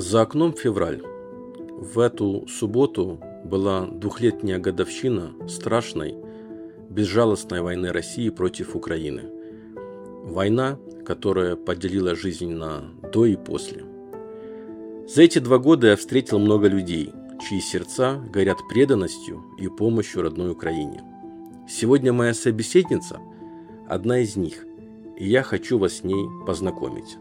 За окном февраль. В эту субботу была двухлетняя годовщина страшной, безжалостной войны России против Украины. Война, которая поделила жизнь на до и после. За эти два года я встретил много людей, чьи сердца горят преданностью и помощью родной Украине. Сегодня моя собеседница – одна из них, и я хочу вас с ней познакомить.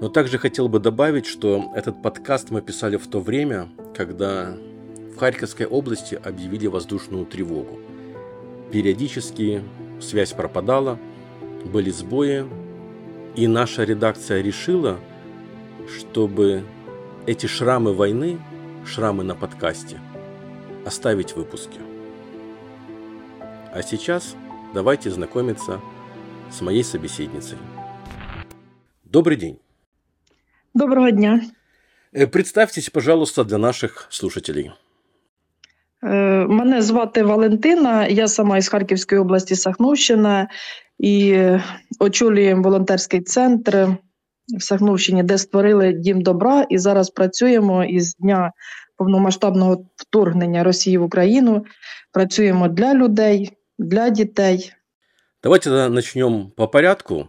Но также хотел бы добавить, что этот подкаст мы писали в то время, когда в Харьковской области объявили воздушную тревогу. Периодически связь пропадала, были сбои, и наша редакция решила, чтобы эти шрамы войны, шрамы на подкасте, оставить в выпуске. А сейчас давайте знакомиться с моей собеседницей. Добрый день. Доброго дня. Э, представьтесь, пожалуйста, для наших слушателей. Е, мене звати Валентина, я сама із Харківської області Сахновщина і очолюємо волонтерський центр в Сахновщині, де створили дім добра, і зараз працюємо із дня повномасштабного вторгнення Росії в Україну. Працюємо для людей, для дітей. Давайте начнем по порядку.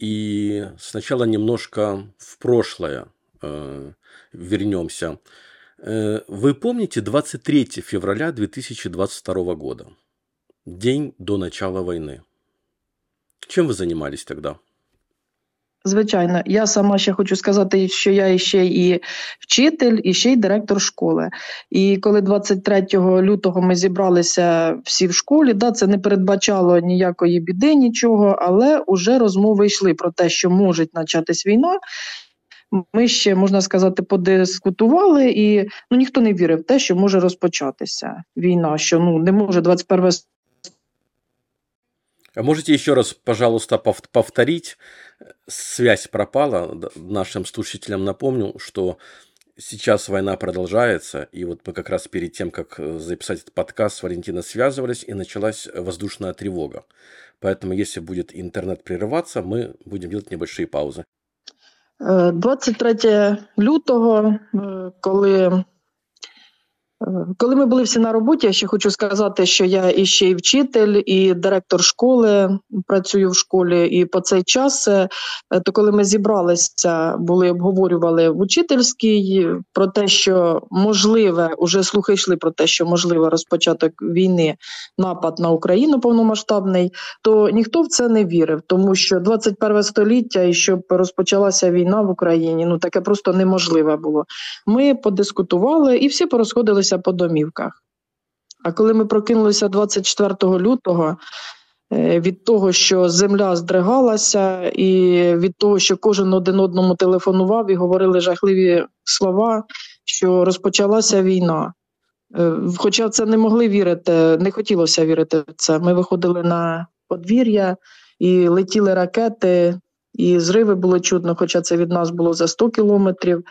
И сначала немножко в прошлое э, вернемся. Э, вы помните 23 февраля 2022 года, день до начала войны? Чем вы занимались тогда? Звичайно, я сама ще хочу сказати, що я ще і вчитель, і ще й директор школи. І коли 23 лютого ми зібралися всі в школі, да, це не передбачало ніякої біди, нічого, але вже розмови йшли про те, що може початись війна. Ми ще можна сказати, подискутували, і ну ніхто не вірив в те, що може розпочатися війна, що ну не може 21 а можете еще раз, пожалуйста, повторить? Связь пропала. Нашим слушателям напомню, что сейчас война продолжается, и вот мы как раз перед тем, как э, записать этот подкаст с Валентиной связывались, и началась воздушная тревога. Поэтому, если будет интернет прерываться, мы будем делать небольшие паузы. 23 э, лютого, э, коли Коли ми були всі на роботі, я ще хочу сказати, що я і ще й вчитель, і директор школи працюю в школі. І по цей час, е, то коли ми зібралися, були обговорювали в учительській про те, що можливе, уже слухи йшли про те, що можливо розпочаток війни, напад на Україну повномасштабний, то ніхто в це не вірив, тому що 21 століття і щоб розпочалася війна в Україні, ну таке просто неможливе було. Ми подискутували і всі порозходилися розбіглися по домівках. А коли ми прокинулися 24 лютого, е, від того, що земля здригалася, і від того, що кожен один одному телефонував і говорили жахливі слова, що розпочалася війна. Е, хоча це не могли вірити, не хотілося вірити в це. Ми виходили на подвір'я і летіли ракети, і зриви було чутно, хоча це від нас було за 100 кілометрів,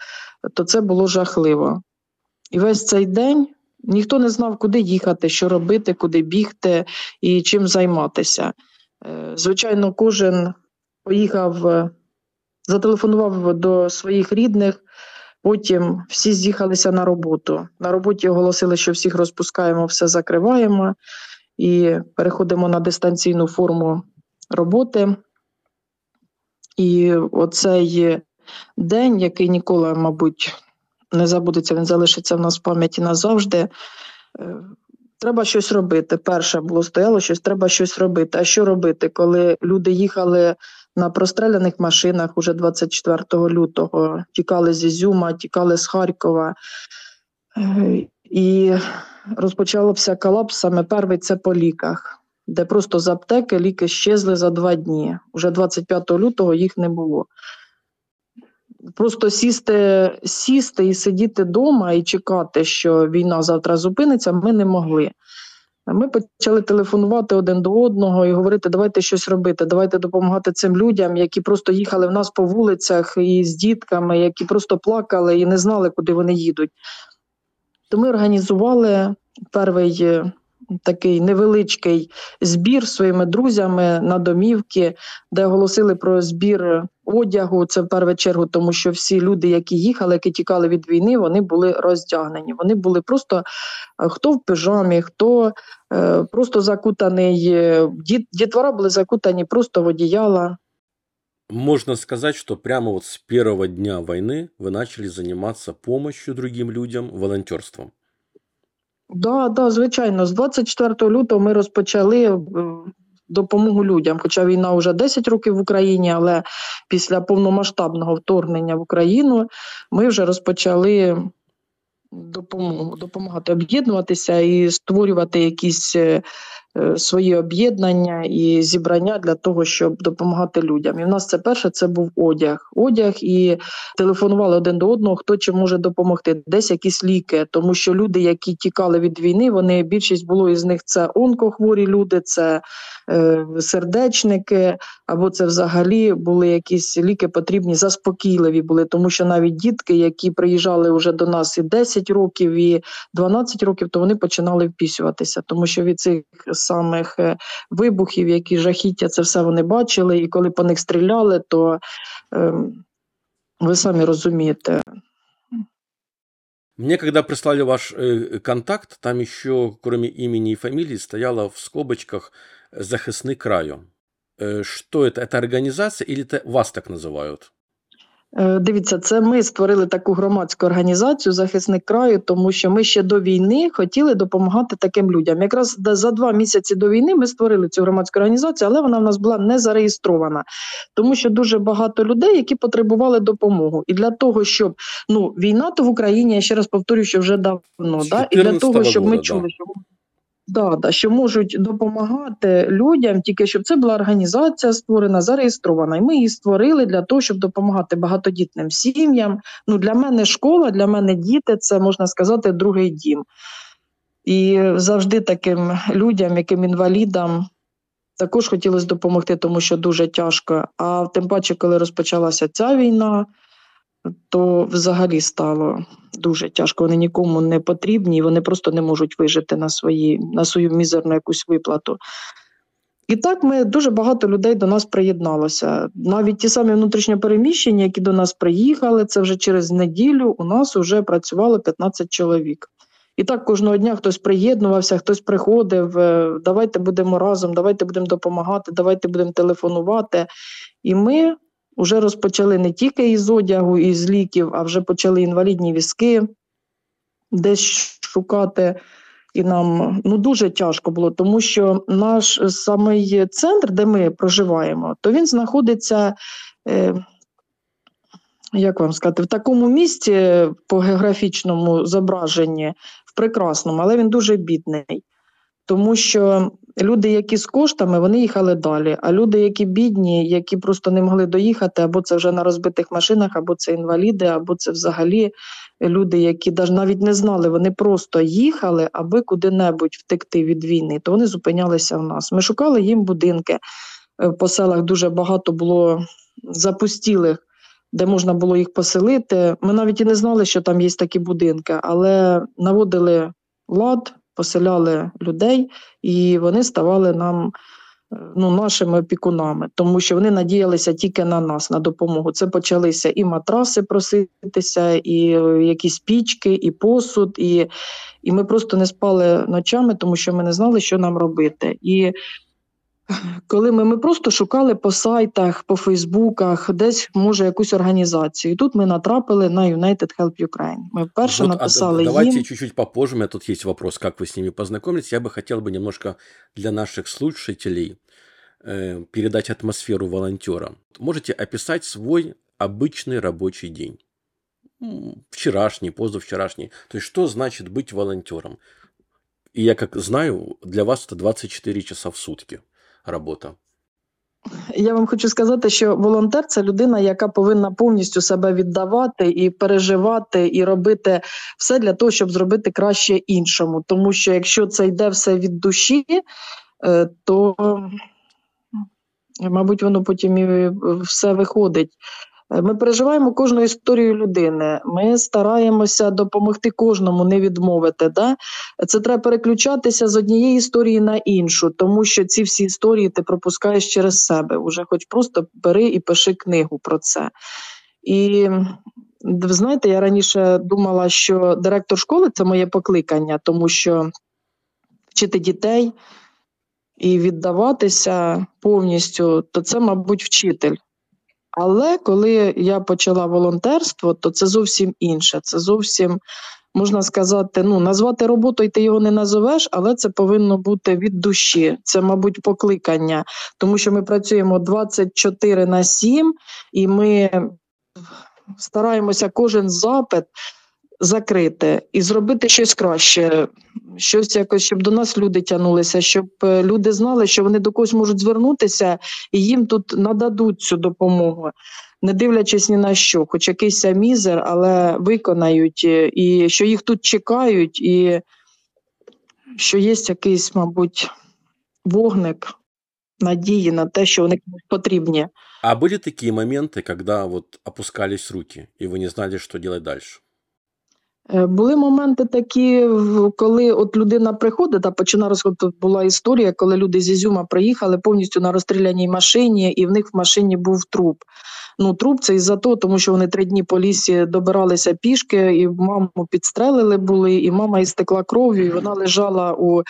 то це було жахливо. І весь цей день ніхто не знав, куди їхати, що робити, куди бігти і чим займатися. Е, звичайно, кожен поїхав, е, зателефонував до своїх рідних. Потім всі з'їхалися на роботу. На роботі оголосили, що всіх розпускаємо, все закриваємо і переходимо на дистанційну форму роботи. І оцей день, який ніколи, мабуть, не забудеться, він залишиться в нас в пам'яті назавжди. Е, треба щось робити. Перше було стояло щось, треба щось робити. А що робити, коли люди їхали на простреляних машинах уже 24 лютого, тікали з Ізюма, тікали з Харкова. Е, і розпочався колапс саме перший це по ліках, де просто з аптеки ліки щезли за два дні. Уже 25 лютого їх не було просто сісти, сісти і сидіти вдома і чекати, що війна завтра зупиниться, ми не могли. Ми почали телефонувати один до одного і говорити, давайте щось робити, давайте допомагати цим людям, які просто їхали в нас по вулицях і з дітками, які просто плакали і не знали, куди вони їдуть. То ми організували перший е, такий невеличкий збір своїми друзями на домівки, де оголосили про збір одягу. Це в першу чергу, тому що всі люди, які їхали, які тікали від війни, вони були роздягнені. Вони були просто е, хто в пижамі, хто е, просто закутаний. е, Діт, дітвора були закутані просто в одіяла. Можно сказать, что прямо вот с первого дня войны вы начали заниматься помощью другим людям, волонтерством. Да, да, звичайно. З 24 лютого ми розпочали е, допомогу людям. Хоча війна вже 10 років в Україні, але після повномасштабного вторгнення в Україну ми вже розпочали допомогу, допомагати об'єднуватися і створювати якісь е, свої об'єднання і зібрання для того, щоб допомагати людям. І в нас це перше це був одяг. Одяг і телефонували один до одного, хто чим може допомогти. Десь якісь ліки, тому що люди, які тікали від війни, вони більшість було із них це онкохворі люди, це е, сердечники, або це взагалі були якісь ліки потрібні, заспокійливі були, тому що навіть дітки, які приїжджали вже до нас і 10 років, і 12 років, то вони починали впісюватися, тому що від цих самих е, вибухів, які жахіття, це все вони бачили, і коли по них стріляли, то е, ви самі розумієте. Мне когда прислали ваш э, контакт, там еще, кроме имени и фамилии, стояло в скобочках «Захисны краю». Э, Что это? Это организация или это вас так называют? Е, Дивіться, це ми створили таку громадську організацію захисник краю, тому що ми ще до війни хотіли допомагати таким людям. Якраз да- за два місяці до війни ми створили цю громадську організацію, але вона в нас була не зареєстрована, тому що дуже багато людей, які потребували допомогу. І для того, щоб ну війна то в Україні, я ще раз повторюю, що вже давно, З да? і для 14-го того, щоб ми года, да. чули, що Да, да, що можуть допомагати людям, тільки щоб це була організація створена, зареєстрована. І ми її створили для того, щоб допомагати багатодітним сім'ям. Ну, для мене школа, для мене діти це можна сказати другий дім. І завжди таким людям, яким інвалідам, також хотілося допомогти, тому що дуже тяжко. А тим паче, коли розпочалася ця війна, то взагалі стало дуже тяжко. Вони нікому не потрібні, вони просто не можуть вижити на, свої, на свою мізерну якусь виплату. І так ми дуже багато людей до нас приєдналося. Навіть ті самі внутрішньопереміщення, які до нас приїхали, це вже через неділю у нас вже працювало 15 чоловік. І так кожного дня хтось приєднувався, хтось приходив, е, давайте будемо разом, давайте будемо допомагати, давайте будемо телефонувати. І ми вже розпочали не тільки із одягу, і з ліків, а вже почали інвалідні візки десь шукати. І нам ну дуже тяжко було, тому що наш самий центр, де ми проживаємо, то він знаходиться, е, як вам сказати, в такому місці по географічному зображенні, в прекрасному, але він дуже бідний. Тому що люди, які з коштами, вони їхали далі. А люди, які бідні, які просто не могли доїхати, або це вже на розбитих машинах, або це інваліди, або це взагалі люди, які навіть не знали, вони просто їхали, аби куди-небудь втекти від війни, то вони зупинялися в нас. Ми шукали їм будинки. Е, По селах дуже багато було запустілих, де можна було їх поселити. Ми навіть і не знали, що там є такі будинки, але наводили лад, поселяли людей, і вони ставали нам. е, Ну, нашими опікунами, тому що вони надіялися тільки на нас, на допомогу. Це почалися і матраси проситися, і е, якісь пічки, і посуд, і, і ми просто не спали ночами, тому що ми не знали, що нам робити. І коли ми, ми просто шукали по сайтах, по Фейсбуках, десь може якусь організацію. І тут ми натрапили на United Help Ukraine. Ми вперше Вот, а, написали давайте їм. чуть-чуть попозже. У меня тут есть вопрос, как вы с ними познакомились. Я бы хотел бы немножко для наших слушателей э, передать атмосферу волонтера. Можете описать свой обычный рабочий день? М, Вчерашний, позавчерашний. То есть, что значит быть волонтером? И я как знаю, для вас это 24 часа в сутки Работа. Я вам хочу сказати, що волонтер це людина, яка повинна повністю себе віддавати і переживати, і робити все для того, щоб зробити краще іншому. Тому що якщо це йде все від душі, е, то, мабуть, воно потім і все виходить. Ми переживаємо кожну історію людини. Ми стараємося допомогти кожному, не відмовити. Да? Це треба переключатися з однієї історії на іншу, тому що ці всі історії ти пропускаєш через себе. Уже хоч просто бери і пиши книгу про це. І ви знаєте, я раніше думала, що директор школи це моє покликання, тому що вчити дітей і віддаватися повністю, то це, мабуть, вчитель. Але коли я почала волонтерство, то це зовсім інше. Це зовсім можна сказати, ну назвати роботою ти його не назовеш, але це повинно бути від душі. Це, мабуть, покликання, тому що ми працюємо 24 на 7, і ми стараємося кожен запит закрити і зробити щось краще, щось якось, щоб до нас люди тягнулися, щоб е, люди знали, що вони до когось можуть звернутися і їм тут нададуть цю допомогу, не дивлячись ні на що, хоч якийсь мізер, але виконають, е, і що їх тут чекають, і що є якийсь, мабуть, вогник надії на те, що вони комусь потрібні. А были такие моменты, когда вот опускались руки, и вы не знали, что делать дальше? Е, Були моменти такі, коли от людина приходить, а починає розход. Тут була історія, коли люди з Ізюма приїхали повністю на розстріляній машині, і в них в машині був труп. Ну, труп це із-за того, тому що вони три дні по лісі добиралися пішки, і маму підстрелили були, і мама істекла кров'ю, і вона лежала у е,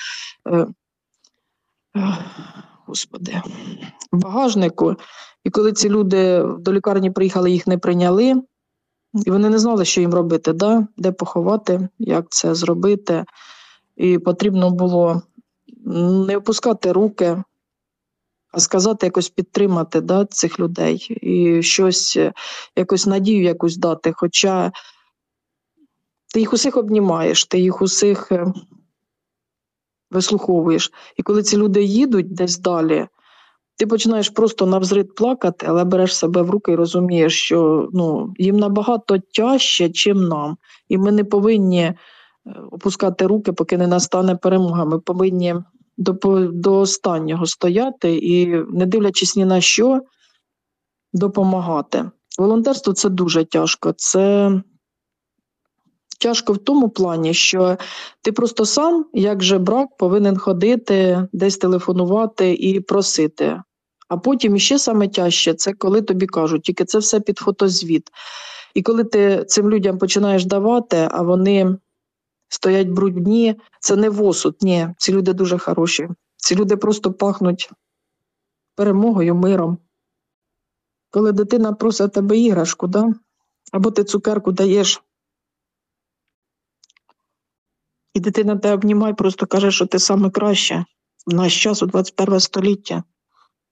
е, господи, багажнику. І коли ці люди до лікарні приїхали, їх не прийняли. І вони не знали, що їм робити, да? де поховати, як це зробити. І потрібно було не опускати руки, а сказати, якось підтримати да, цих людей і щось, е, якось надію якусь дати. Хоча ти їх усіх обнімаєш, ти їх усіх е, вислуховуєш. І коли ці люди їдуть десь далі, ти починаєш просто навзрид плакати, але береш себе в руки і розумієш, що ну, їм набагато тяжче, чим нам. І ми не повинні е, опускати руки, поки не настане перемога. Ми повинні до, до останнього стояти і, не дивлячись ні на що, допомагати. Волонтерство це дуже тяжко. Це тяжко в тому плані, що ти просто сам, як же брак, повинен ходити, десь телефонувати і просити. А потім іще саме тяжче це коли тобі кажуть, тільки це все під фотозвіт. І коли ти цим людям починаєш давати, а вони стоять брудні, це не восуд. Ні, ці люди дуже хороші. Ці люди просто пахнуть перемогою, миром. Коли дитина просить тебе іграшку, да? або ти цукерку даєш, і дитина тебе обнімає, просто каже, що ти саме краще в наш час у 21 століття,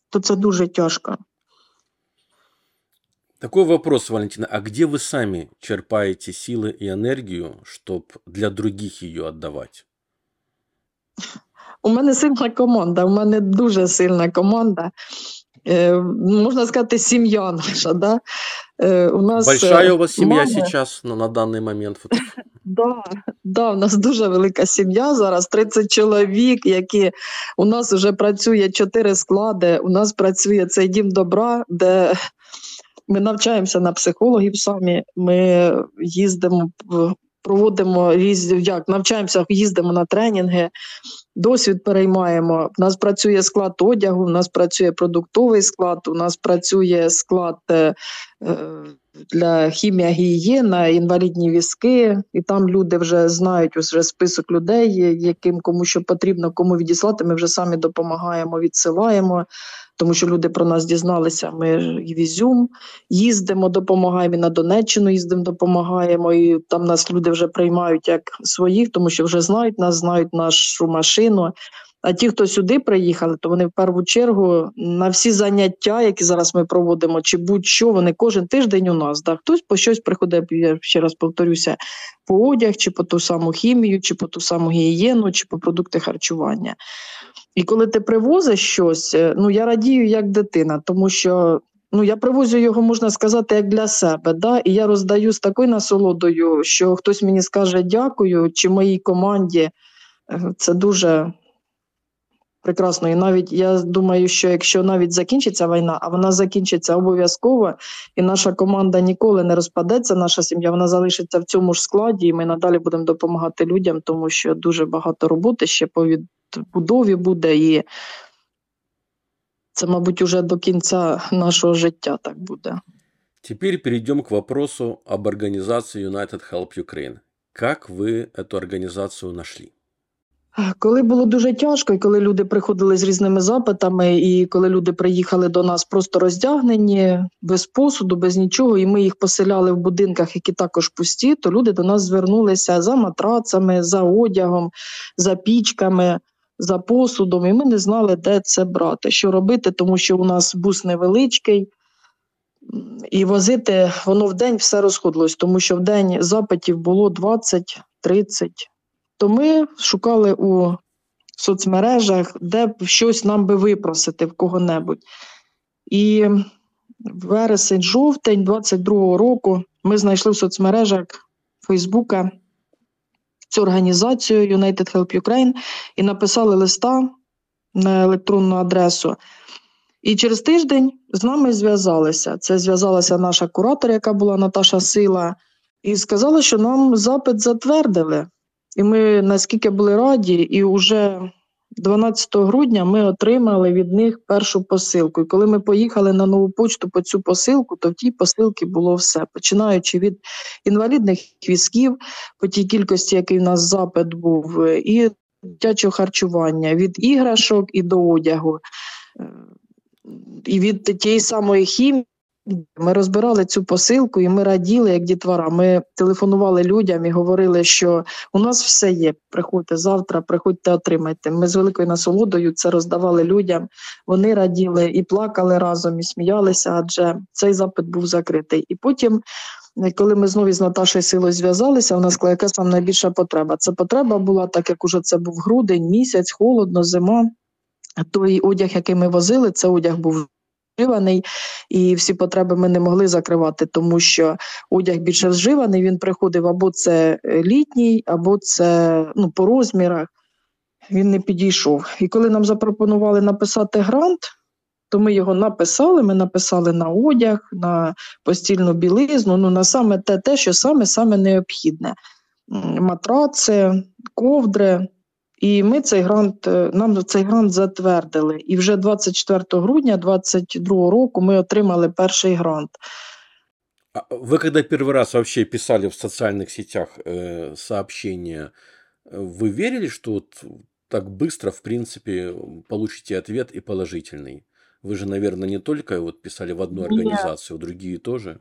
то це дуже тяжко. Такой вопрос, Валентина. А где вы сами черпаете силы и энергию, чтобы для других ее отдавать? У мене сильна команда, у мене дуже сильна команда. Е, можна сказати, сім'я наша. Да? Е, у нас, Большая у вас семья мама- сейчас ну, на данный момент? Да, да, у нас дуже велика сім'я зараз, 30 чоловік, які у нас вже працює 4 склади. У нас працює цей дім добра, де ми навчаємося на психологів самі. Ми їздимо, проводимо різні, як навчаємося, їздимо на тренінги, досвід переймаємо. У нас працює склад одягу, у нас працює продуктовий склад, у нас працює склад. е, е, для хімія гігієна, інвалідні візки, і там люди вже знають вже список людей, яким кому що потрібно, кому відіслати. Ми вже самі допомагаємо, відсилаємо, тому що люди про нас дізналися. Ми і в Ізюм їздимо, допомагаємо і на Донеччину їздимо, допомагаємо. І там нас люди вже приймають як своїх, тому що вже знають нас, знають нашу машину. А ті, хто сюди приїхали, то вони в першу чергу на всі заняття, які зараз ми проводимо, чи будь-що, вони кожен тиждень у нас. Да? Хтось по щось приходить, я ще раз повторюся, по одяг, чи по ту саму хімію, чи по ту саму гігієну, чи по продукти харчування. І коли ти привозиш щось, е, ну я радію як дитина, тому що ну я привозю його, можна сказати, як для себе. Да? І я роздаю з такою насолодою, що хтось мені скаже дякую, чи моїй команді. Е, Це дуже прекрасно. І навіть я думаю, що якщо навіть закінчиться війна, а вона закінчиться обов'язково, і наша команда ніколи не розпадеться, наша сім'я вона залишиться в цьому ж складі, і ми надалі будемо допомагати людям, тому що дуже багато роботи ще по відбудові буде, і це, мабуть, уже до кінця нашого життя так буде. Теперь перейдем к вопросу об организации United Help Ukraine. Как вы эту организацию нашли? Коли було дуже тяжко, і коли люди приходили з різними запитами, і коли люди приїхали до нас просто роздягнені, без посуду, без нічого, і ми їх поселяли в будинках, які також пусті, то люди до нас звернулися за матрацами, за одягом, за пічками, за посудом, і ми не знали, де це брати, що робити, тому що у нас бус невеличкий. І возити воно в день все розходилось, тому що в день запитів було 20-30 то ми шукали у соцмережах, де б щось нам би випросити в кого-небудь. І вересень, жовтень 22-го року ми знайшли в соцмережах Фейсбука цю організацію United Help Ukraine і написали листа на електронну адресу. І через тиждень з нами зв'язалися. Це зв'язалася наша куратор, яка була Наташа Сила, і сказали, що нам запит затвердили. І ми наскільки були раді, і вже 12 грудня ми отримали від них першу посилку. І коли ми поїхали на нову почту по цю посилку, то в тій посилці було все, починаючи від інвалідних візків, по тій кількості, який в нас запит був, і дитячого харчування, від іграшок і до одягу, е, і від тієї самої хімії. Ми розбирали цю посилку, і ми раділи, як дітвора. Ми телефонували людям і говорили, що у нас все є. Приходьте завтра, приходьте, отримайте. Ми з великою насолодою це роздавали людям. Вони раділи і плакали разом, і сміялися, адже цей запит був закритий. І потім, коли ми знову з Наташою Силою зв'язалися, вона сказала, яка сам найбільша потреба. Це потреба була, так як уже це був грудень, місяць, холодно, зима. Той одяг, який ми возили, це одяг був вживаний, і всі потреби ми не могли закривати, тому що одяг більше вживаний, він приходив або це е, літній, або це ну, по розмірах. Він не підійшов. І коли нам запропонували написати грант, то ми його написали. Ми написали на одяг, на постільну білизну, ну на саме те, те що саме саме необхідне: матраци, ковдри. І ми цей грант нам цей грант затвердили. І вже 24 грудня 2022 року ми отримали перший грант. А вы когда первый раз вообще писали в социальных сетях э, сообщения, вы верили, что вот так быстро, в принципе, получите ответ и положительный? Вы же, наверное, не только вот писали в одну организацию, другие тоже.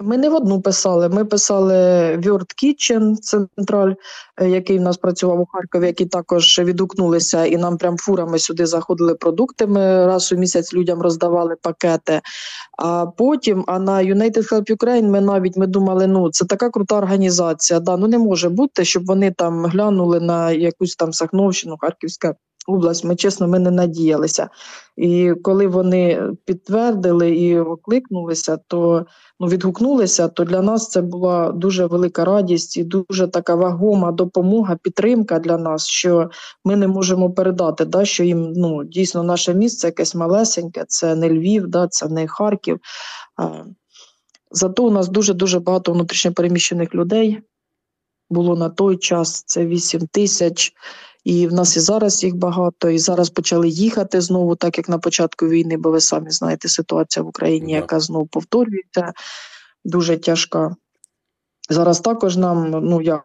Ми не в одну писали. Ми писали World Kitchen Централь, який в нас працював у Харкові, які також відгукнулися, і нам прям фурами сюди заходили продукти. Ми раз у місяць людям роздавали пакети. А потім, а на United Help Ukraine ми навіть ми думали, ну це така крута організація. Да, ну не може бути, щоб вони там глянули на якусь там Сахновщину, Харківська область. Ми чесно, ми не надіялися. І коли вони підтвердили і окликнулися, то ну відгукнулися, то для нас це була дуже велика радість і дуже така вагома допомога, підтримка для нас, що ми не можемо передати, да, що їм ну дійсно наше місце якесь малесеньке, це не Львів, да, це не Харків. Зато у нас дуже дуже багато внутрішньопереміщених людей було на той час. Це 8 тисяч. І в нас і зараз їх багато, і зараз почали їхати знову, так як на початку війни, бо ви самі знаєте, ситуація в Україні, Да. яка знову повторюється, дуже тяжка. Зараз також нам ну як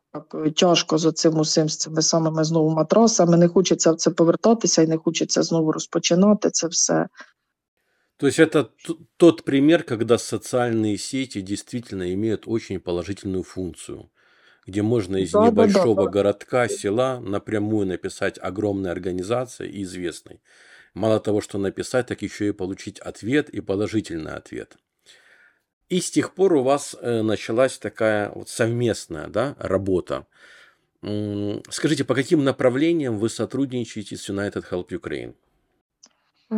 тяжко за цим усім з цими самими знову матрасами. Не хочеться в це повертатися і не хочеться знову розпочинати це все. То есть это т- тот пример, когда социальные сети действительно имеют очень положительную функцию, где можно из Да, да, да, небольшого да. городка, села напрямую написать огромной организации и известной. Мало того, что написать, так еще и получить ответ и положительный ответ. И с тех пор у вас э, началась такая вот совместная да, работа. Скажите, по каким направлениям вы сотрудничаете с United Help Ukraine? Е,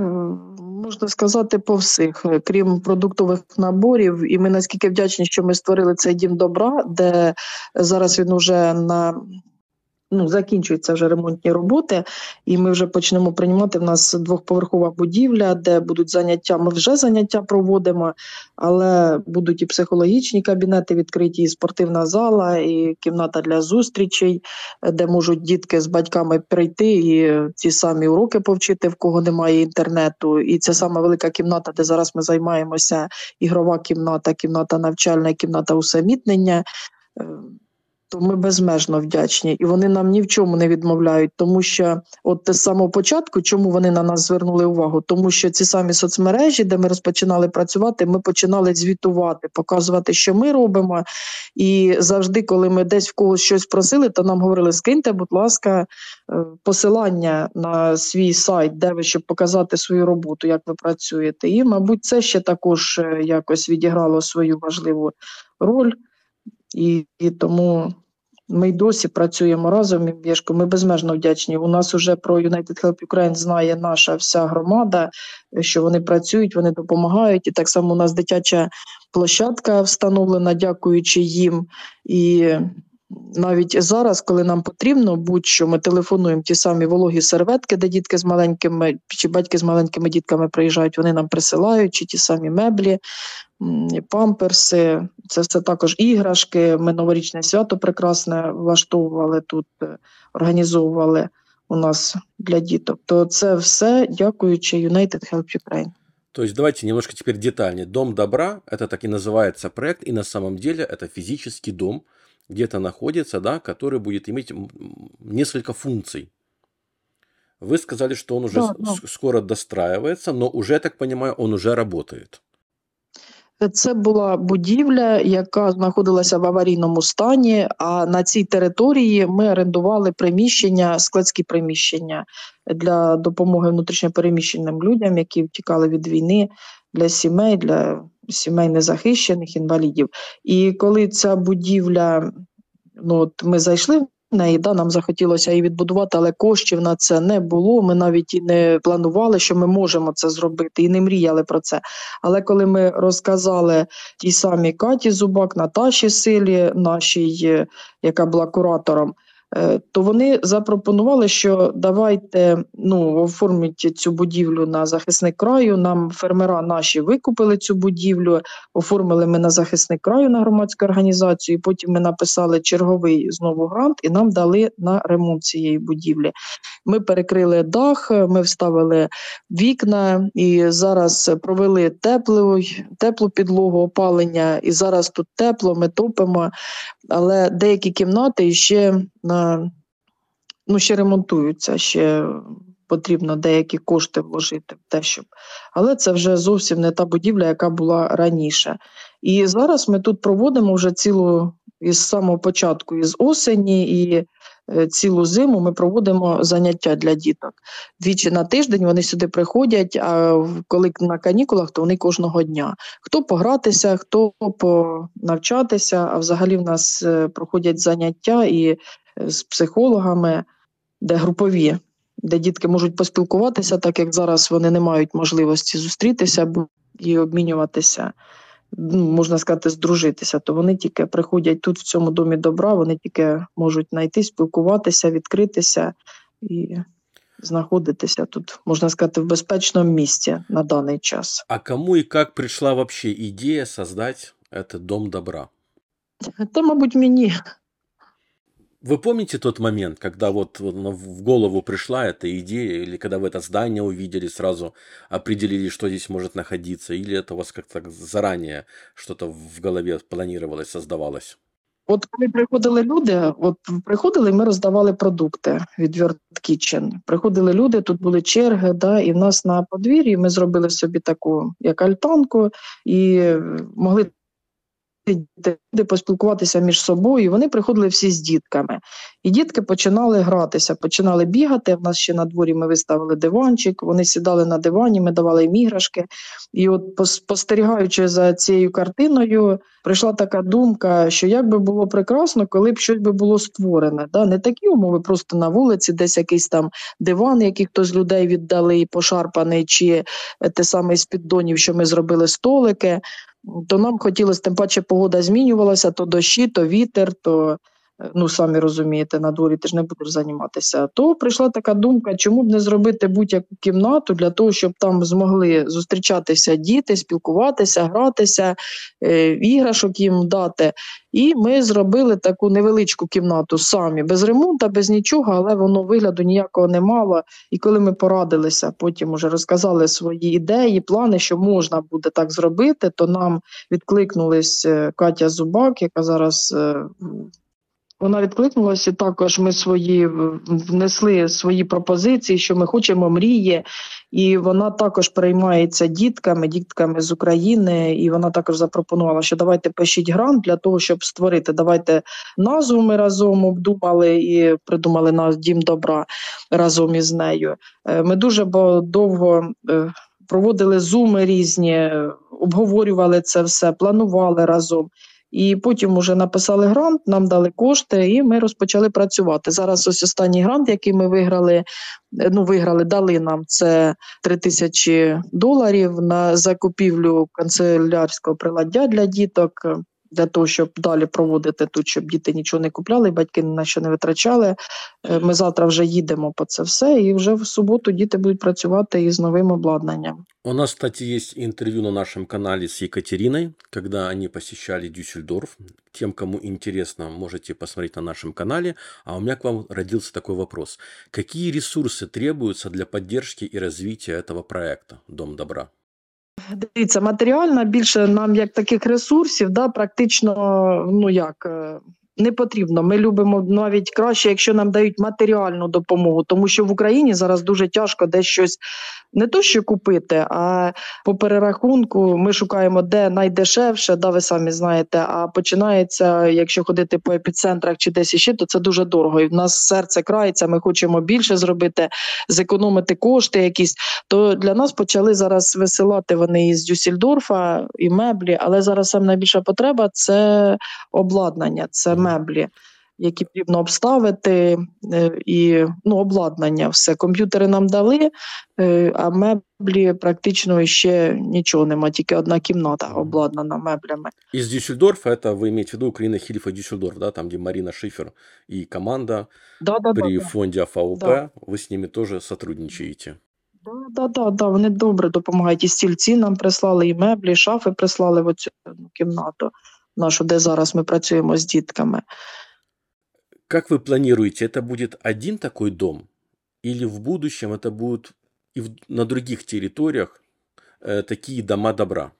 Можна сказати по всіх, е, крім продуктових наборів, і ми наскільки вдячні, що ми створили цей дім добра, де зараз він уже на ну, закінчуються вже ремонтні роботи, і ми вже почнемо приймати. В нас двохповерхова будівля, де будуть заняття. Ми вже заняття проводимо, але будуть і психологічні кабінети відкриті, і спортивна зала, і кімната для зустрічей, де можуть дітки з батьками прийти і ті самі уроки повчити, в кого немає інтернету. І це саме велика кімната, де зараз ми займаємося. Ігрова кімната, кімната навчальна, кімната усамітнення. То ми безмежно вдячні, і вони нам ні в чому не відмовляють, тому що от з самого початку, чому вони на нас звернули увагу? Тому що ці самі соцмережі, де ми розпочинали працювати, ми починали звітувати, показувати, що ми робимо. І завжди, коли ми десь в когось щось просили, то нам говорили: скиньте, будь ласка, е, посилання на свій сайт, де ви щоб показати свою роботу, як ви працюєте. І, мабуть, це ще також е, якось відіграло свою важливу роль. І, і тому ми й досі працюємо разом. і, Ми безмежно вдячні. У нас вже про United Help Ukraine знає наша вся громада, що вони працюють, вони допомагають. І так само у нас дитяча площадка встановлена, дякуючи їм. І навіть зараз, коли нам потрібно, будь-що ми телефонуємо ті самі вологі серветки, де дітки з маленькими чи батьки з маленькими дітками приїжджають, вони нам присилають, чи ті самі меблі, памперси, це все також іграшки. Ми новорічне свято прекрасне влаштовували тут, е, організовували у нас для діток. То це все дякуючи United Help Ukraine. То есть давайте немножко теперь детальнее. Дом добра – это так и называется проект, и на самом деле это физический дом, где-то находится, да, который будет иметь несколько функций. Вы сказали, что он уже да, да. скоро достраивается, но уже, я так понимаю, он уже работает. Це була будівля, яка знаходилася в аварійному стані. А на цій території ми орендували приміщення, складські приміщення для допомоги внутрішньопереміщеним людям, які втікали від війни для сімей, для сімей незахищених інвалідів. І коли ця будівля, ну от ми зайшли неї. Да, Нам захотілося її відбудувати, але коштів на це не було. Ми навіть і не планували, що ми можемо це зробити, і не мріяли про це. Але коли ми розказали тій самій Каті Зубак, Наташі Силі, нашій, яка була куратором. Е, то вони запропонували, що давайте ну, оформіть цю будівлю на захисник краю. Нам фермера наші викупили цю будівлю, оформили ми на захисник краю на громадську організацію. і Потім ми написали черговий знову грант і нам дали на ремонт цієї будівлі. Ми перекрили дах, ми вставили вікна і зараз провели теплу, теплу підлогу опалення. І зараз тут тепло, ми топимо але деякі кімнати ще на ну, ще ремонтуються, ще потрібно деякі кошти вложити в те, щоб. Але це вже зовсім не та будівля, яка була раніше. І зараз ми тут проводимо вже цілу із самого початку, із осені і Е, цілу зиму ми проводимо заняття для діток. Двічі на тиждень вони сюди приходять, а коли на канікулах, то вони кожного дня. Хто погратися, хто понавчатися, а взагалі в нас е, проходять заняття і з психологами, де групові. Де дітки можуть поспілкуватися, так як зараз вони не мають можливості зустрітися і обмінюватися ну, можна сказати, здружитися, то вони тільки приходять тут, в цьому домі добра, вони тільки можуть знайти, спілкуватися, відкритися і знаходитися тут, можна сказати, в безпечному місці на даний час. А кому і як прийшла вообще ідея создати цей дом добра? Та, мабуть, мені. Вы помните тот момент, когда вот в голову пришла эта идея, или когда вы это здание увидели, сразу определили, что здесь может находиться, или это у вас как-то заранее что-то в голове планировалось, создавалось? От коли приходили люди, от приходили, ми роздавали продукти від World Kitchen. Приходили люди, тут були черги, да, і в нас на подвір'ї ми зробили собі таку як альтанку і могли люди поспілкуватися між собою. Вони приходили всі з дітками. І дітки починали гратися, починали бігати. В нас ще на дворі ми виставили диванчик, вони сідали на дивані, ми давали їм іграшки. І от, спостерігаючи за цією картиною, прийшла така думка, що як би було прекрасно, коли б щось би було створене. Да? Не такі умови, просто на вулиці, десь якийсь там диван, який хтось людей віддали, пошарпаний, чи те саме з піддонів, що ми зробили столики то нам хотілося, тим паче погода змінювалася, то дощі, то вітер, то ну самі розумієте, на дворі ти ж не будеш займатися. То прийшла така думка, чому б не зробити будь-яку кімнату для того, щоб там змогли зустрічатися діти, спілкуватися, гратися, е, іграшок їм дати. І ми зробили таку невеличку кімнату самі, без ремонту, без нічого, але воно вигляду ніякого не мало. І коли ми порадилися, потім уже розказали свої ідеї, плани, що можна буде так зробити, то нам відкликнулись е, Катя Зубак, яка зараз. Вона відкликнулася також. Ми свої внесли свої пропозиції, що ми хочемо мрії, і вона також переймається дітками, дітками з України. І вона також запропонувала, що давайте пишіть грант для того, щоб створити. Давайте назву ми разом обдумали і придумали на дім добра разом із нею. Е, Ми дуже довго е, проводили зуми різні, обговорювали це все, планували разом. І потім уже написали грант, нам дали кошти, і ми розпочали працювати. Зараз ось останній грант, який ми виграли, е, ну виграли, дали нам це 3 тисячі доларів на закупівлю канцелярського приладдя для діток. е, Для того, щоб далі проводити тут, щоб діти нічого не купляли, батьки ні на що не витрачали. Е, Ми завтра вже їдемо по це все, і вже в суботу діти будуть працювати із новим обладнанням. У нас, кстати, есть интервью на нашем канале с Екатериной, когда они посещали Дюссельдорф. Тем, кому интересно, можете посмотреть на нашем канале. А у меня к вам родился такой вопрос. Какие ресурсы требуются для поддержки и развития этого проекта «Дом добра»? Дивіться, матеріально більше нам як таких ресурсів, да, практично ну як. Не потрібно. Ми любимо навіть краще, якщо нам дають матеріальну допомогу, тому що в Україні зараз дуже тяжко десь щось не то, що купити, а по перерахунку ми шукаємо де найдешевше, да, ви самі знаєте. А починається, якщо ходити по епіцентрах чи десь іще, то це дуже дорого. І в нас серце крається. Ми хочемо більше зробити, зекономити кошти якісь то для нас почали зараз висилати вони із Дюссельдорфа і меблі, але зараз саме найбільша потреба це обладнання, це меблі, які потрібно обставити, е, і ну, обладнання, все. Комп'ютери нам дали, е, а меблі практично ще нічого нема, тільки одна кімната обладнана меблями. Из Дюссельдорфа, это вы имеете в виду Украина Хильфа Дюссельдорф, да, там, где Марина Шифер и команда Да, да, при да, фонде АФАУП, Да. вы с ними тоже сотрудничаете. Да, да, да, да, вони добре допомагають. І стільці нам прислали, і меблі, і шафи прислали в оцю ну, кімнату нашу, де зараз ми працюємо з дітками. Как вы планируете, это будет один такой дом? Или в будущем это будут и в- на других территориях э, такие дома добра?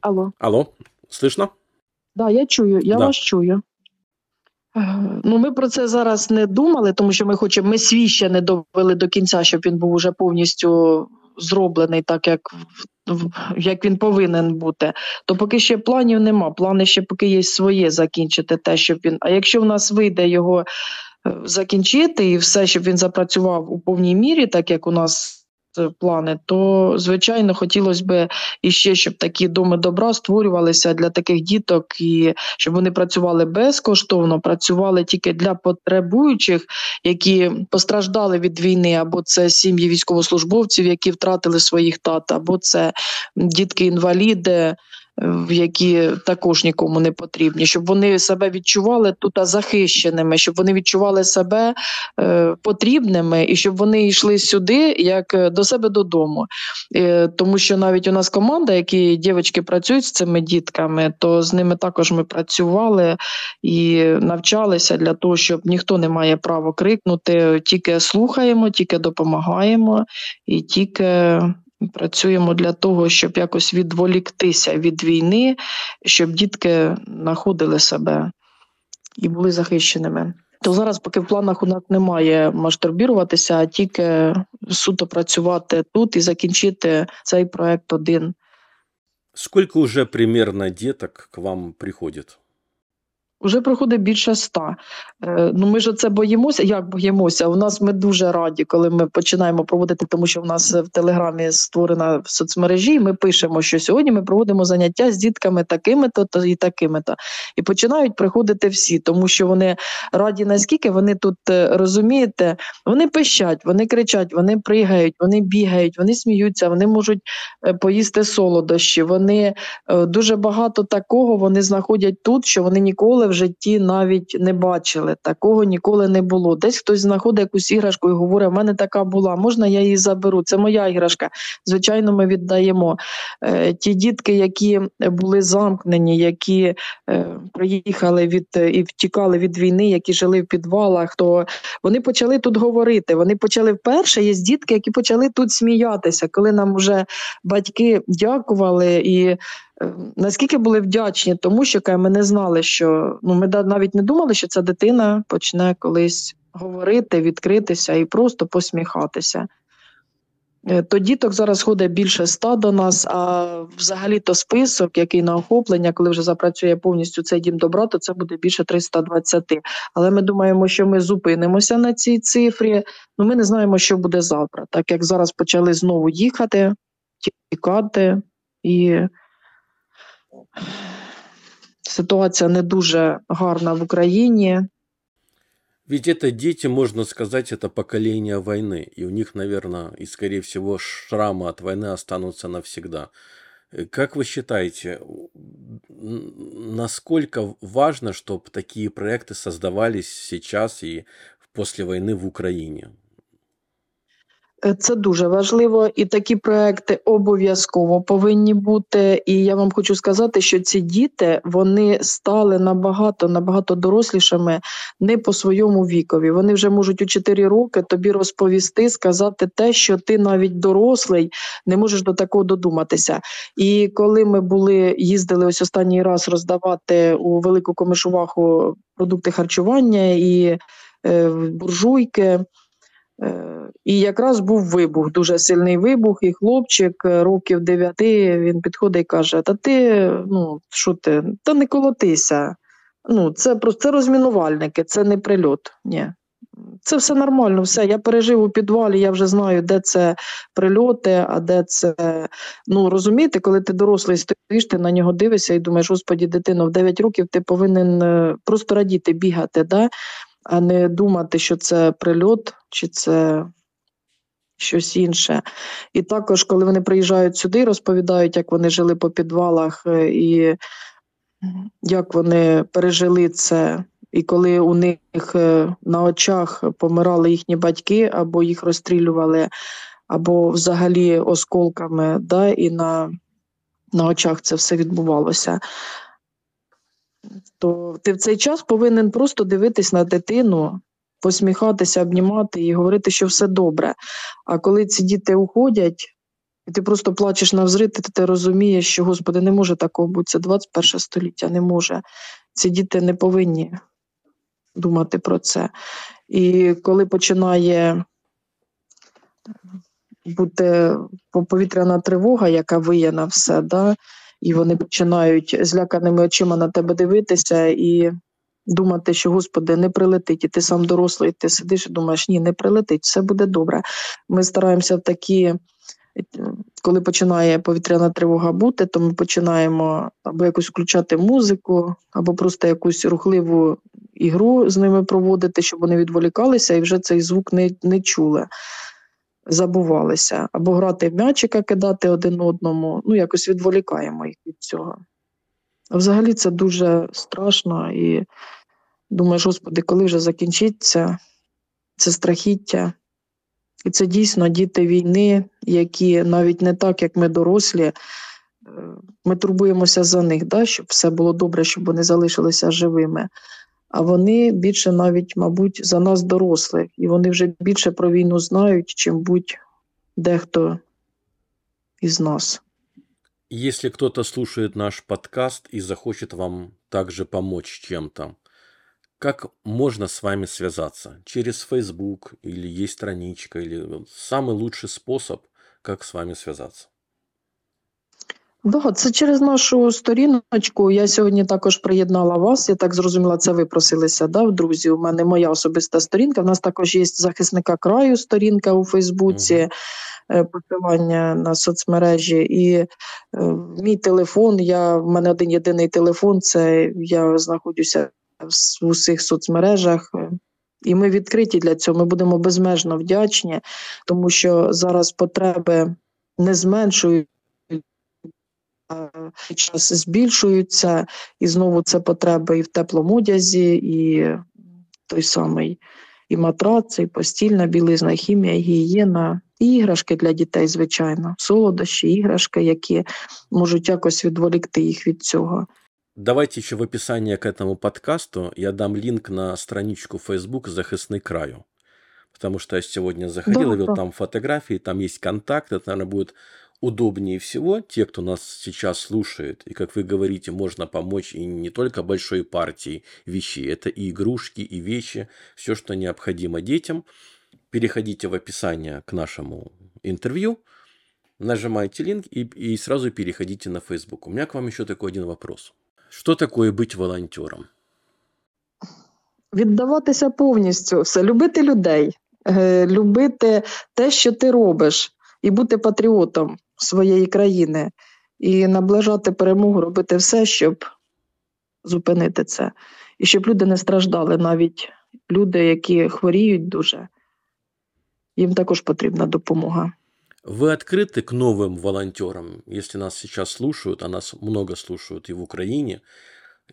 Алло, Алло, слышно? да, я чую, я Да. вас чую. Е, Ну, ми про це зараз не думали, тому що ми хочемо, ми свій ще не довели до кінця, щоб він був уже повністю зроблений так, як, як він повинен бути. То поки ще планів нема. Плани ще поки є своє закінчити те, щоб він. А якщо в нас вийде його е, закінчити і все, щоб він запрацював у повній мірі, так як у нас плани, то звичайно хотілося б іще, щоб такі доми добра створювалися для таких діток, і щоб вони працювали безкоштовно, працювали тільки для потребуючих, які постраждали від війни, або це сім'ї військовослужбовців, які втратили своїх тат, або це дітки-інваліди. Які також нікому не потрібні, щоб вони себе відчували тут захищеними, щоб вони відчували себе е, потрібними, і щоб вони йшли сюди як е, до себе додому. Е, тому що навіть у нас команда, які дівчатки працюють з цими дітками, то з ними також ми працювали і навчалися для того, щоб ніхто не має права крикнути, тільки слухаємо, тільки допомагаємо і тільки. Працюємо для того, щоб якось відволіктися від війни, щоб дітки знаходили себе і були захищеними. То зараз, поки в планах у нас немає масштабіруватися, а тільки суто працювати тут і закінчити цей проект один. Сколько уже примерно деток к вам приходит? Уже проходить більше ста. Е, Ну ми ж це боїмося. Як боїмося? У нас ми дуже раді, коли ми починаємо проводити, тому що в нас в телеграмі створена в соцмережі. і Ми пишемо, що сьогодні ми проводимо заняття з дітками такими-то та і такими-то. І починають приходити всі, тому що вони раді наскільки вони тут е, розумієте, вони пищать, вони кричать, вони пригають, вони бігають, вони сміються, вони можуть е, поїсти солодощі. Вони дуже багато такого вони знаходять тут, що вони ніколи в житті навіть не бачили. Такого ніколи не було. Десь хтось знаходить якусь іграшку і говорить: у мене така була, можна я її заберу? Це моя іграшка. Звичайно, ми віддаємо. Е, Ті дітки, які були замкнені, які е, приїхали від е, і втікали від війни, які жили в підвалах, то вони почали тут говорити. Вони почали вперше. Є дітки, які почали тут сміятися, коли нам вже батьки дякували і. Наскільки були вдячні тому, що ми не знали, що ну ми навіть не думали, що ця дитина почне колись говорити, відкритися і просто посміхатися. Е, То діток зараз ходить більше ста до нас, а взагалі-то список, який на охоплення, коли вже запрацює повністю цей дім добра, то це буде більше 320. Але ми думаємо, що ми зупинимося на цій цифрі. Ну ми не знаємо, що буде завтра, так як зараз почали знову їхати, тікати, і ситуація не дуже гарна в Україні. Ведь это дети, можно сказать, это поколение войны. И у них, наверное, и, скорее всего, шрамы от войны останутся навсегда. Э, Как вы считаете, н- насколько важно, чтобы такие проекты создавались сейчас и после войны в Украине? Е, Це дуже важливо, і такі проекти обов'язково повинні бути. І я вам хочу сказати, що ці діти вони стали набагато набагато дорослішими не по своєму вікові. Вони вже можуть у 4 роки тобі розповісти, сказати те, що ти навіть дорослий не можеш до такого додуматися. І коли ми були їздили ось останній раз роздавати у велику комишуваху продукти харчування і е, буржуйки. Е, І якраз був вибух, дуже сильний вибух, і хлопчик е, років дев'яти він підходить і каже: Та ти, ну що ти, та не колотися. Ну, це просто це розмінувальники, це не прильот. Ні. Це все нормально, все. Я пережив у підвалі, я вже знаю, де це прильоти, а де це. Ну розумієте, коли ти дорослий стоїш, ти на нього дивишся і думаєш, господі, дитино, в 9 років ти повинен е, просто радіти, бігати, да? А не думати, що це прильот чи це щось інше. І також, коли вони приїжджають сюди, розповідають, як вони жили по підвалах е, і як вони пережили це. І коли у них е, на очах помирали їхні батьки, або їх розстрілювали, або взагалі осколками, да, і на, на очах це все відбувалося. То ти в цей час повинен просто дивитись на дитину, посміхатися, обнімати і говорити, що все добре. А коли ці діти уходять, і ти просто плачеш на взрит, і ти розумієш, що Господи, не може такого бути. Це 21 століття, не може. Ці діти не повинні думати про це. І коли починає бути повітряна тривога, яка виє на все, да, і вони починають зляканими очима на тебе дивитися і думати, що Господи, не прилетить, і ти сам дорослий, ти сидиш і думаєш, ні, не прилетить, все буде добре. Ми стараємося в такі, коли починає повітряна тривога бути, то ми починаємо або якось включати музику, або просто якусь рухливу ігру з ними проводити, щоб вони відволікалися і вже цей звук не, не чули. Забувалися, або грати в м'ячика, кидати один одному, ну якось відволікаємо їх від цього. Взагалі це дуже страшно і думаєш, Господи, коли вже закінчиться це страхіття. І це дійсно діти війни, які навіть не так, як ми дорослі, е, ми турбуємося за них, да, щоб все було добре, щоб вони залишилися живими. А вони більше навіть, мабуть, за нас дорослих, і вони вже більше про війну знають, чим будь-дехто із нас. Если кто-то слушает наш подкаст и захочет вам также помочь чем-то, как можно с вами связаться? Через Facebook или есть страничка, или самый лучший способ, как с вами связаться? Да, це через нашу сторіночку. Я сьогодні також приєднала вас. Я так зрозуміла, це ви просилися, да, друзі. У мене моя особиста сторінка. У нас також є захисника краю сторінка у Фейсбуці, е, посилання на соцмережі. І е, мій телефон. Я в мене один єдиний телефон. Це я знаходжуся в усіх соцмережах. І ми відкриті для цього. Ми будемо безмежно вдячні, тому що зараз потреби не зменшують час збільшуються, і знову це потреби і в теплому одязі, і той самий і матраци, і постільна білизна, і хімія, і гігієна, і іграшки для дітей, звичайно, солодощі, іграшки, які можуть якось відволікти їх від цього. Давайте еще в описании к этому подкасту я дам линк на страничку Facebook «Захисный краю». Потому что я сегодня заходил, Да, видел да. там фотографии, там есть контакт, это, наверное, будет удобнее всего. Те, кто нас сейчас слушает, и, как вы говорите, можно помочь и не только большой партии вещей, это и игрушки, и вещи, все, что необходимо детям. Переходите в описание к нашему интервью, нажимаете линк и, и сразу переходите на Facebook. У меня к вам еще такой один вопрос. Что такое быть волонтером? Віддаватися повністю, все, любити людей, е, любити те, що ти робиш, і бути патріотом своєї країни, і наближати перемогу, робити все, щоб зупинити це. І щоб люди не страждали, навіть люди, які хворіють дуже, їм також потрібна допомога. Вы открыты к новым волонтерам, если нас сейчас слушают, а нас много слушают и в Украине,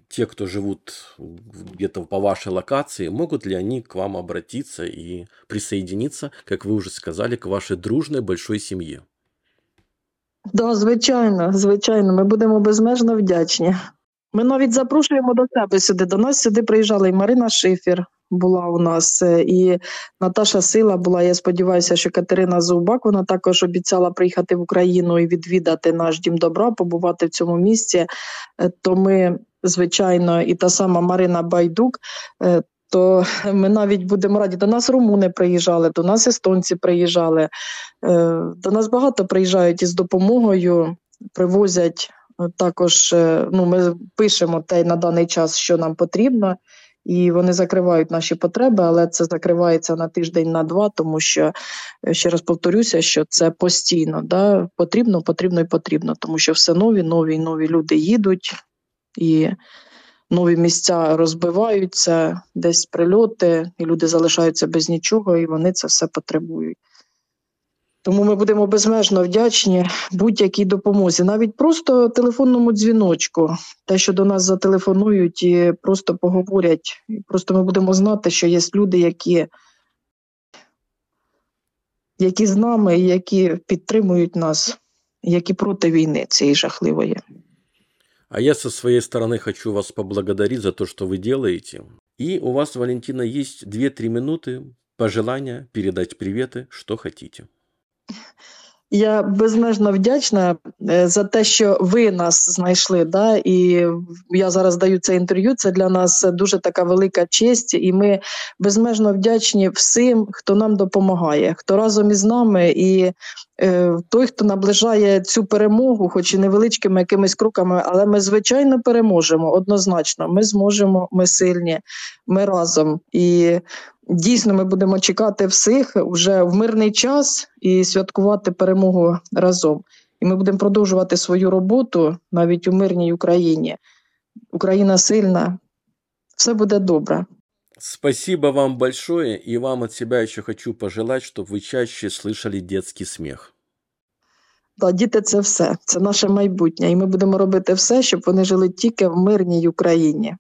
те, кто живут где-то по вашей локации, могут ли они к вам обратиться и присоединиться, как вы уже сказали, к вашей дружной большой семье? Да, звичайно, звичайно, ми будемо безмежно вдячні. Ми навіть запрошуємо до себе сюди. До нас сюди приїжджала і Марина Шифір була у нас, е, і Наташа Сила була. Я сподіваюся, що Катерина Зубак вона також обіцяла приїхати в Україну і відвідати наш дім добра, побувати в цьому місці. Е, То ми, звичайно, і та сама Марина Байдук. То ми навіть будемо раді. До нас румуни приїжджали, до нас естонці приїжджали. Е, До нас багато приїжджають із допомогою, привозять е, також. е, Ну, ми пишемо те на даний час, що нам потрібно, і вони закривають наші потреби, але це закривається на тиждень, на два, тому що ще раз повторюся, що це постійно. Да? Потрібно, потрібно і потрібно, тому що все нові, нові нові люди їдуть і. Нові місця розбиваються, десь прильоти, і люди залишаються без нічого, і вони це все потребують. Тому ми будемо безмежно вдячні будь-якій допомозі, навіть просто телефонному дзвіночку, те, що до нас зателефонують і просто поговорять. І просто ми будемо знати, що є люди, які, які з нами, які підтримують нас, які проти війни цієї жахливої. А я со своей стороны хочу вас поблагодарить за то, что вы делаете. И у вас, Валентина, есть 2-3 минуты пожелания, передать приветы, что хотите. Я безмежно вдячна за те, що ви нас знайшли. Да? І я зараз даю це інтерв'ю. Це для нас дуже така велика честь, і ми безмежно вдячні всім, хто нам допомагає, хто разом із нами, і е, той, хто наближає цю перемогу, хоч і невеличкими якимись кроками, але ми звичайно переможемо. Однозначно, ми зможемо, ми сильні, ми разом. І Дійсно, ми будемо чекати всіх вже в мирний час і святкувати перемогу разом І ми будемо продовжувати свою роботу навіть у мирній Україні. Україна сильна, все буде добре. Спасибо вам большое, и вам от себя еще хочу пожелать, чтобы вы чаще слышали детский смех. Да, діти це все, це наше майбутнє. І ми будемо робити все, щоб вони жили тільки в мирній Україні.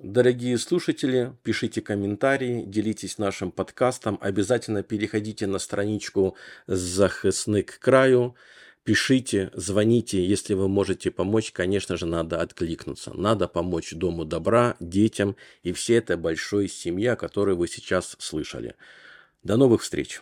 Дорогие слушатели, пишите комментарии, делитесь нашим подкастом, обязательно переходите на страничку «Захисник к краю», пишите, звоните, если вы можете помочь, конечно же, надо откликнуться. Надо помочь Дому добра, детям и всей этой большой семье, о которой вы сейчас слышали. До новых встреч!